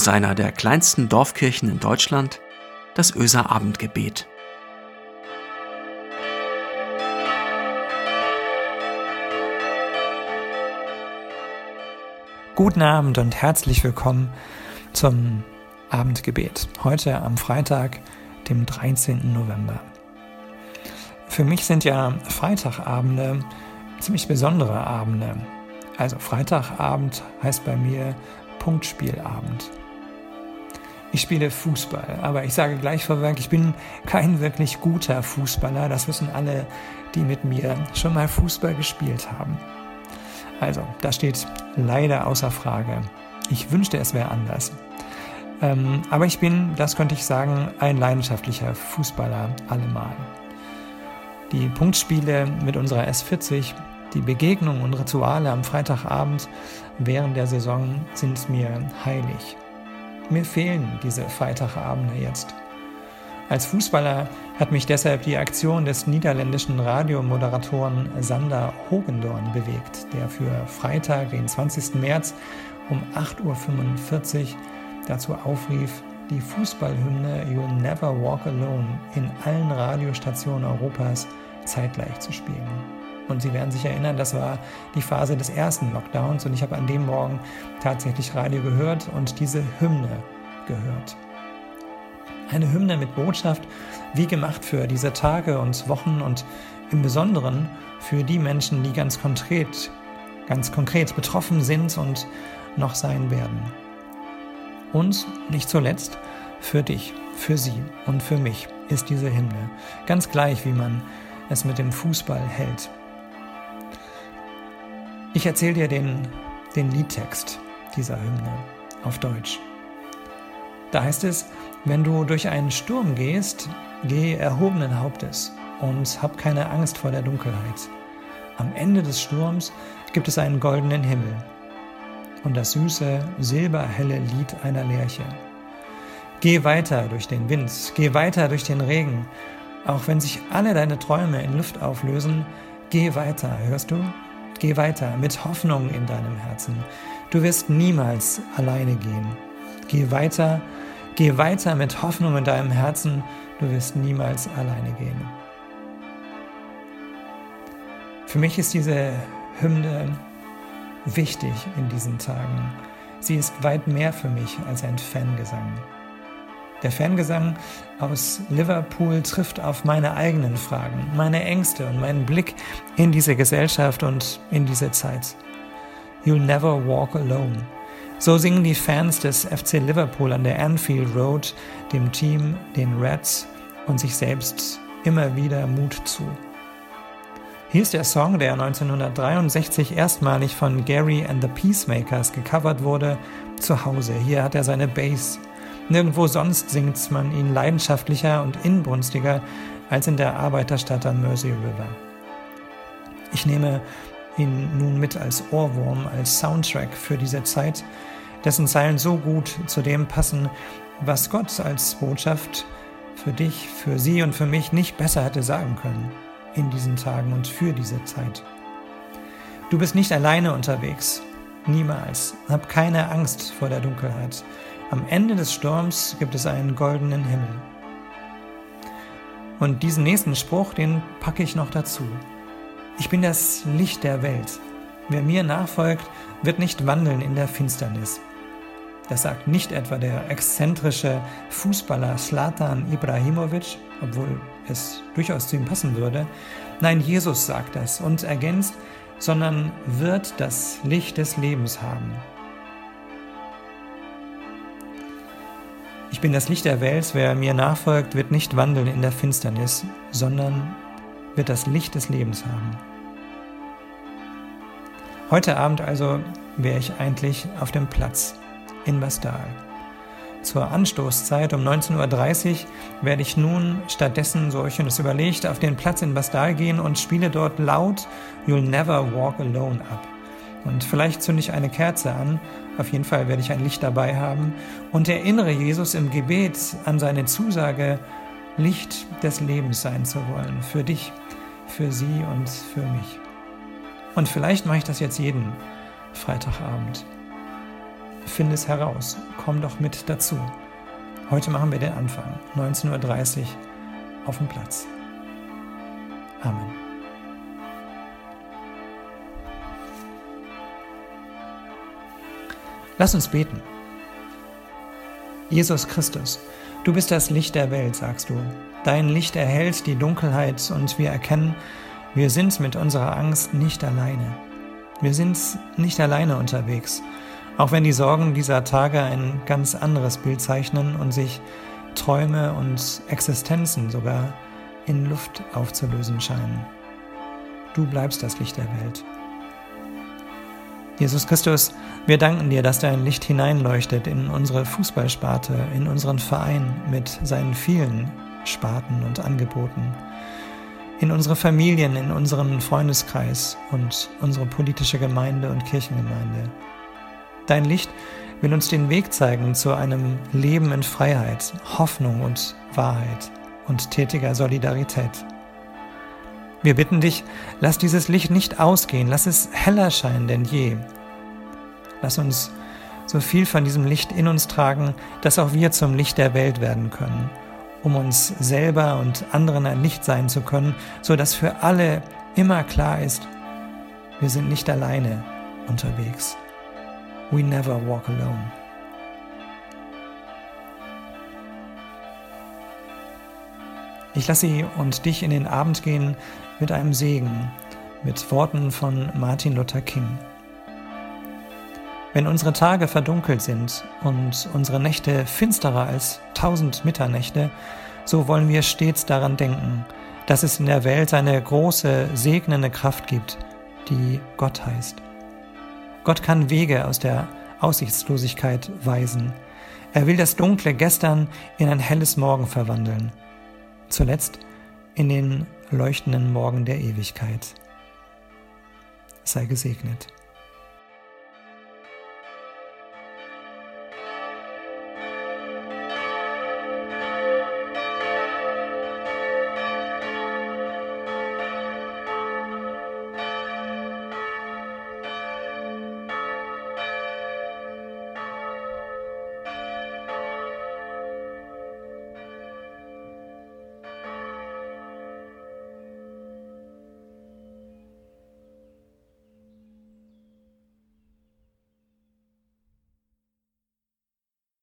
aus einer der kleinsten Dorfkirchen in Deutschland, das Öser Abendgebet. Guten Abend und herzlich willkommen zum Abendgebet. Heute am Freitag, dem 13. November. Für mich sind ja Freitagabende ziemlich besondere Abende. Also Freitagabend heißt bei mir Punktspielabend. Ich spiele Fußball, aber ich sage gleich vorweg, ich bin kein wirklich guter Fußballer. Das wissen alle, die mit mir schon mal Fußball gespielt haben. Also, das steht leider außer Frage. Ich wünschte, es wäre anders. Ähm, aber ich bin, das könnte ich sagen, ein leidenschaftlicher Fußballer allemal. Die Punktspiele mit unserer S40, die Begegnungen und Rituale am Freitagabend während der Saison sind mir heilig. Mir fehlen diese Freitagabende jetzt. Als Fußballer hat mich deshalb die Aktion des niederländischen Radiomoderatoren Sander Hogendorn bewegt, der für Freitag, den 20. März um 8.45 Uhr dazu aufrief, die Fußballhymne You'll Never Walk Alone in allen Radiostationen Europas zeitgleich zu spielen. Und Sie werden sich erinnern, das war die Phase des ersten Lockdowns und ich habe an dem Morgen tatsächlich Radio gehört und diese Hymne gehört. Eine Hymne mit Botschaft, wie gemacht für diese Tage und Wochen und im Besonderen für die Menschen, die ganz konkret, ganz konkret betroffen sind und noch sein werden. Und nicht zuletzt für dich, für sie und für mich ist diese Hymne, ganz gleich wie man es mit dem Fußball hält. Ich erzähle dir den, den Liedtext dieser Hymne auf Deutsch. Da heißt es, wenn du durch einen Sturm gehst, geh erhobenen Hauptes und hab keine Angst vor der Dunkelheit. Am Ende des Sturms gibt es einen goldenen Himmel und das süße, silberhelle Lied einer Lerche. Geh weiter durch den Wind, geh weiter durch den Regen, auch wenn sich alle deine Träume in Luft auflösen, geh weiter, hörst du? Geh weiter mit Hoffnung in deinem Herzen. Du wirst niemals alleine gehen. Geh weiter Geh weiter mit Hoffnung in deinem Herzen, du wirst niemals alleine gehen. Für mich ist diese Hymne wichtig in diesen Tagen. Sie ist weit mehr für mich als ein Fangesang. Der Fangesang aus Liverpool trifft auf meine eigenen Fragen, meine Ängste und meinen Blick in diese Gesellschaft und in diese Zeit. You'll never walk alone. So singen die Fans des FC Liverpool an der Anfield Road dem Team, den Reds und sich selbst immer wieder Mut zu. Hier ist der Song, der 1963 erstmalig von Gary and the Peacemakers gecovert wurde, zu Hause. Hier hat er seine Bass. Nirgendwo sonst singt man ihn leidenschaftlicher und inbrunstiger als in der Arbeiterstadt am Mersey River. Ich nehme ihn nun mit als Ohrwurm, als Soundtrack für diese Zeit, dessen Zeilen so gut zu dem passen, was Gott als Botschaft für dich, für sie und für mich nicht besser hätte sagen können in diesen Tagen und für diese Zeit. Du bist nicht alleine unterwegs, niemals. Hab keine Angst vor der Dunkelheit. Am Ende des Sturms gibt es einen goldenen Himmel. Und diesen nächsten Spruch, den packe ich noch dazu. Ich bin das Licht der Welt. Wer mir nachfolgt, wird nicht wandeln in der Finsternis. Das sagt nicht etwa der exzentrische Fußballer Slatan Ibrahimovic, obwohl es durchaus zu ihm passen würde. Nein, Jesus sagt das und ergänzt, sondern wird das Licht des Lebens haben. Ich bin das Licht der Welt, wer mir nachfolgt, wird nicht wandeln in der Finsternis, sondern wird das Licht des Lebens haben. Heute Abend also wäre ich eigentlich auf dem Platz in Bastal. Zur Anstoßzeit um 19.30 Uhr werde ich nun stattdessen, so ich uns überlegt, auf den Platz in Bastal gehen und spiele dort laut You'll Never Walk Alone ab. Und vielleicht zünde ich eine Kerze an, auf jeden Fall werde ich ein Licht dabei haben und erinnere Jesus im Gebet an seine Zusage, Licht des Lebens sein zu wollen, für dich, für sie und für mich. Und vielleicht mache ich das jetzt jeden Freitagabend. finde es heraus. Komm doch mit dazu. Heute machen wir den Anfang. 19.30 Uhr auf dem Platz. Amen. Lass uns beten. Jesus Christus, du bist das Licht der Welt, sagst du. Dein Licht erhellt die Dunkelheit und wir erkennen, wir sind mit unserer Angst nicht alleine. Wir sind nicht alleine unterwegs, auch wenn die Sorgen dieser Tage ein ganz anderes Bild zeichnen und sich Träume und Existenzen sogar in Luft aufzulösen scheinen. Du bleibst das Licht der Welt. Jesus Christus, wir danken dir, dass dein Licht hineinleuchtet in unsere Fußballsparte, in unseren Verein mit seinen vielen Sparten und Angeboten, in unsere Familien, in unseren Freundeskreis und unsere politische Gemeinde und Kirchengemeinde. Dein Licht will uns den Weg zeigen zu einem Leben in Freiheit, Hoffnung und Wahrheit und tätiger Solidarität. Wir bitten dich, lass dieses Licht nicht ausgehen, lass es heller scheinen denn je. Lass uns so viel von diesem Licht in uns tragen, dass auch wir zum Licht der Welt werden können, um uns selber und anderen ein Licht sein zu können, so dass für alle immer klar ist, wir sind nicht alleine unterwegs. We never walk alone. Ich lasse Sie und dich in den Abend gehen mit einem Segen, mit Worten von Martin Luther King. Wenn unsere Tage verdunkelt sind und unsere Nächte finsterer als tausend Mitternächte, so wollen wir stets daran denken, dass es in der Welt eine große, segnende Kraft gibt, die Gott heißt. Gott kann Wege aus der Aussichtslosigkeit weisen. Er will das dunkle Gestern in ein helles Morgen verwandeln zuletzt in den leuchtenden Morgen der Ewigkeit. Sei gesegnet.